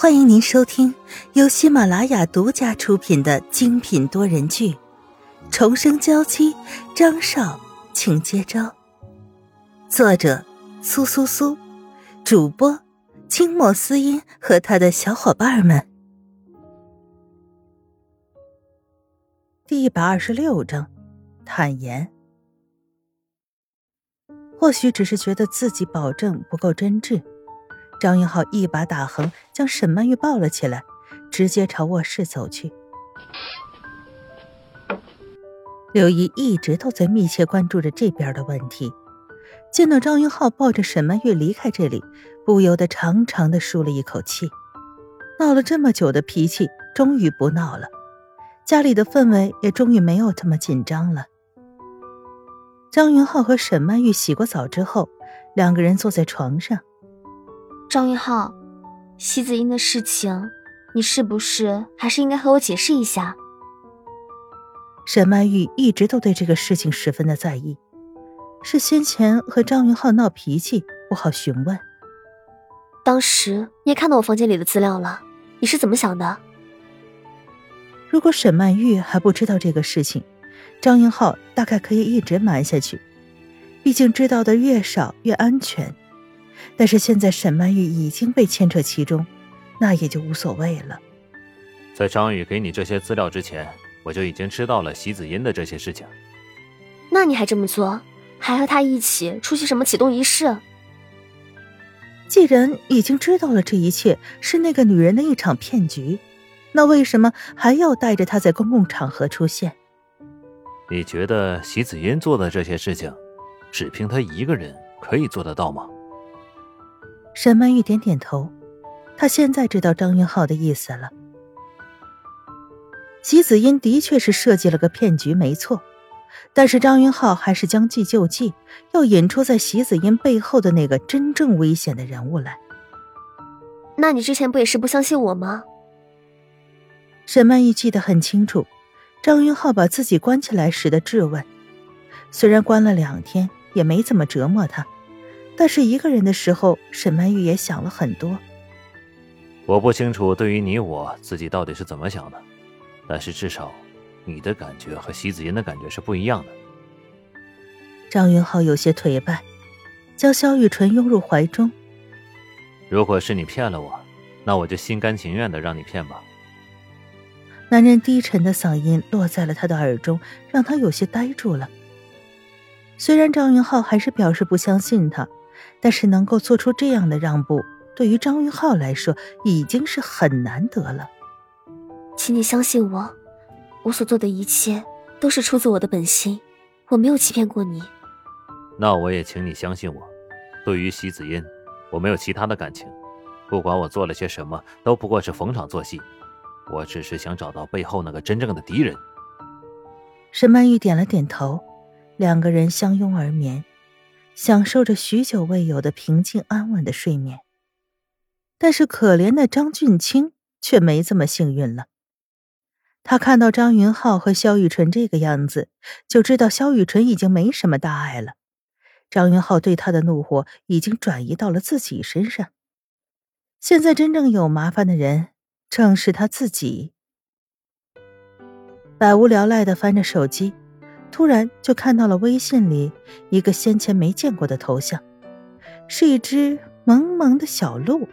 欢迎您收听由喜马拉雅独家出品的精品多人剧《重生娇妻》，张少，请接招。作者：苏苏苏，主播：清墨思音和他的小伙伴们。第一百二十六章，坦言。或许只是觉得自己保证不够真挚。张云浩一把打横，将沈曼玉抱了起来，直接朝卧室走去。刘姨一直都在密切关注着这边的问题，见到张云浩抱着沈曼玉离开这里，不由得长长的舒了一口气。闹了这么久的脾气，终于不闹了，家里的氛围也终于没有这么紧张了。张云浩和沈曼玉洗过澡之后，两个人坐在床上。张云浩，席子英的事情，你是不是还是应该和我解释一下？沈曼玉一直都对这个事情十分的在意，是先前和张云浩闹脾气，不好询问。当时你也看到我房间里的资料了，你是怎么想的？如果沈曼玉还不知道这个事情，张云浩大概可以一直瞒下去，毕竟知道的越少越安全。但是现在沈曼玉已经被牵扯其中，那也就无所谓了。在张宇给你这些资料之前，我就已经知道了席子音的这些事情。那你还这么做，还和他一起出席什么启动仪式？既然已经知道了这一切是那个女人的一场骗局，那为什么还要带着她在公共场合出现？你觉得席子音做的这些事情，只凭她一个人可以做得到吗？沈曼玉点点头，她现在知道张云浩的意思了。席子英的确是设计了个骗局，没错，但是张云浩还是将计就计，要引出在席子英背后的那个真正危险的人物来。那你之前不也是不相信我吗？沈曼玉记得很清楚，张云浩把自己关起来时的质问，虽然关了两天，也没怎么折磨他。但是一个人的时候，沈曼玉也想了很多。我不清楚对于你我自己到底是怎么想的，但是至少，你的感觉和席子音的感觉是不一样的。张云浩有些颓败，将萧雨纯拥入怀中。如果是你骗了我，那我就心甘情愿的让你骗吧。男人低沉的嗓音落在了他的耳中，让他有些呆住了。虽然张云浩还是表示不相信他。但是能够做出这样的让步，对于张云浩来说已经是很难得了。请你相信我，我所做的一切都是出自我的本心，我没有欺骗过你。那我也请你相信我，对于席子音，我没有其他的感情。不管我做了些什么，都不过是逢场作戏。我只是想找到背后那个真正的敌人。沈曼玉点了点头，两个人相拥而眠。享受着许久未有的平静安稳的睡眠，但是可怜的张俊清却没这么幸运了。他看到张云浩和萧雨纯这个样子，就知道萧雨纯已经没什么大碍了。张云浩对他的怒火已经转移到了自己身上，现在真正有麻烦的人正是他自己。百无聊赖的翻着手机。突然就看到了微信里一个先前没见过的头像，是一只萌萌的小鹿。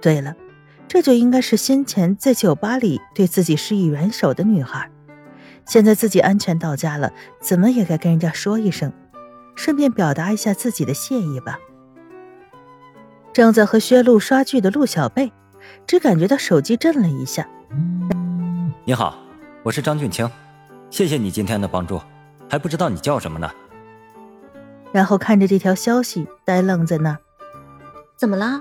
对了，这就应该是先前在酒吧里对自己施以援手的女孩。现在自己安全到家了，怎么也该跟人家说一声，顺便表达一下自己的谢意吧。正在和薛露刷剧的陆小贝，只感觉到手机震了一下。你好，我是张俊清。谢谢你今天的帮助，还不知道你叫什么呢。然后看着这条消息，呆愣在那儿。怎么了？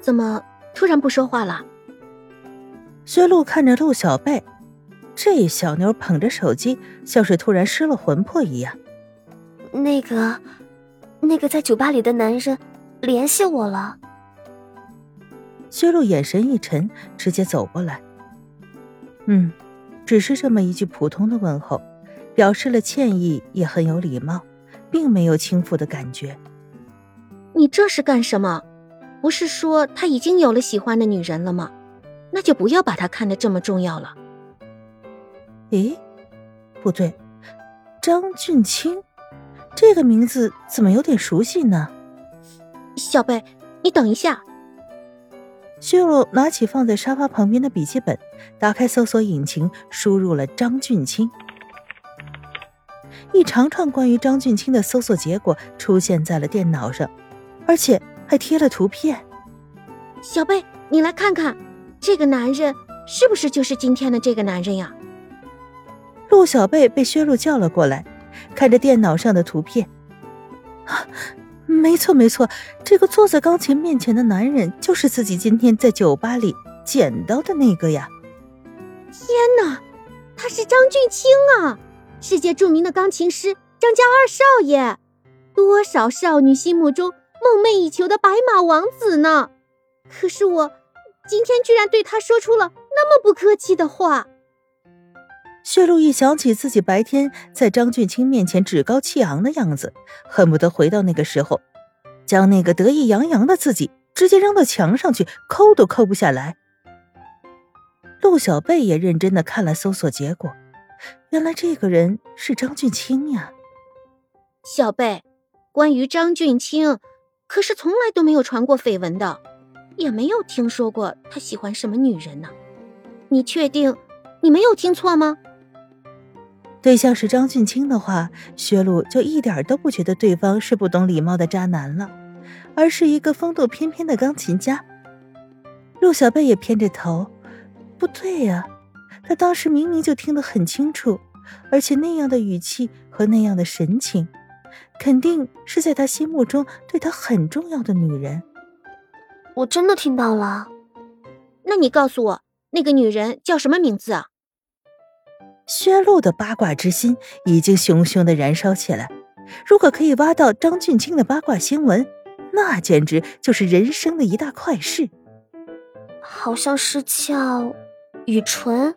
怎么突然不说话了？薛露看着陆小贝，这小妞捧着手机，像是突然失了魂魄一样。那个，那个在酒吧里的男人联系我了。薛露眼神一沉，直接走过来。嗯。只是这么一句普通的问候，表示了歉意，也很有礼貌，并没有轻浮的感觉。你这是干什么？不是说他已经有了喜欢的女人了吗？那就不要把他看得这么重要了。咦，不对，张俊清，这个名字怎么有点熟悉呢？小贝，你等一下。薛洛拿起放在沙发旁边的笔记本，打开搜索引擎，输入了张俊清。一长串关于张俊清的搜索结果出现在了电脑上，而且还贴了图片。小贝，你来看看，这个男人是不是就是今天的这个男人呀？陆小贝被薛洛叫了过来，看着电脑上的图片，啊。没错，没错，这个坐在钢琴面前的男人就是自己今天在酒吧里捡到的那个呀！天哪，他是张俊清啊，世界著名的钢琴师张家二少爷，多少少女心目中梦寐以求的白马王子呢？可是我今天居然对他说出了那么不客气的话。薛路一想起自己白天在张俊清面前趾高气昂的样子，恨不得回到那个时候，将那个得意洋洋的自己直接扔到墙上去，抠都抠不下来。陆小贝也认真的看了搜索结果，原来这个人是张俊清呀。小贝，关于张俊清，可是从来都没有传过绯闻的，也没有听说过他喜欢什么女人呢。你确定你没有听错吗？对象是张俊清的话，薛露就一点都不觉得对方是不懂礼貌的渣男了，而是一个风度翩翩的钢琴家。陆小贝也偏着头，不对呀，他当时明明就听得很清楚，而且那样的语气和那样的神情，肯定是在他心目中对他很重要的女人。我真的听到了，那你告诉我，那个女人叫什么名字啊？薛露的八卦之心已经熊熊的燃烧起来。如果可以挖到张俊清的八卦新闻，那简直就是人生的一大快事。好像是叫雨纯。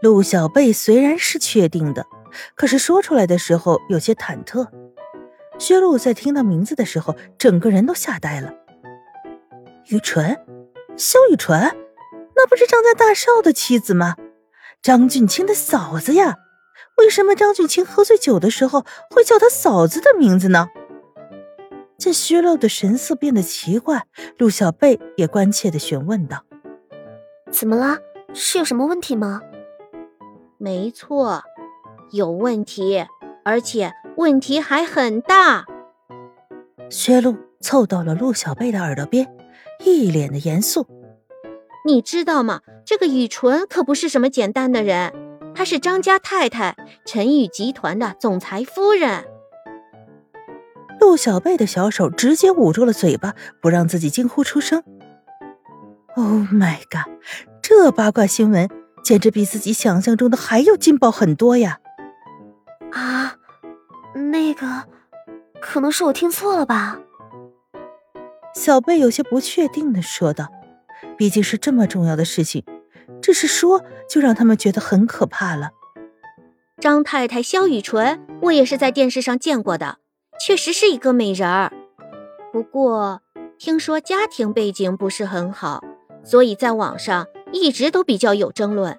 陆小贝虽然是确定的，可是说出来的时候有些忐忑。薛露在听到名字的时候，整个人都吓呆了。雨纯，萧雨纯，那不是张家大少的妻子吗？张俊清的嫂子呀，为什么张俊清喝醉酒的时候会叫他嫂子的名字呢？见薛露的神色变得奇怪，陆小贝也关切的询问道：“怎么了？是有什么问题吗？”“没错，有问题，而且问题还很大。”薛露凑到了陆小贝的耳朵边，一脸的严肃。你知道吗？这个雨纯可不是什么简单的人，她是张家太太陈宇集团的总裁夫人。陆小贝的小手直接捂住了嘴巴，不让自己惊呼出声。Oh my god！这八卦新闻简直比自己想象中的还要劲爆很多呀！啊，那个，可能是我听错了吧？小贝有些不确定的说道。毕竟是这么重要的事情，只是说就让他们觉得很可怕了。张太太肖雨纯，我也是在电视上见过的，确实是一个美人儿。不过听说家庭背景不是很好，所以在网上一直都比较有争论。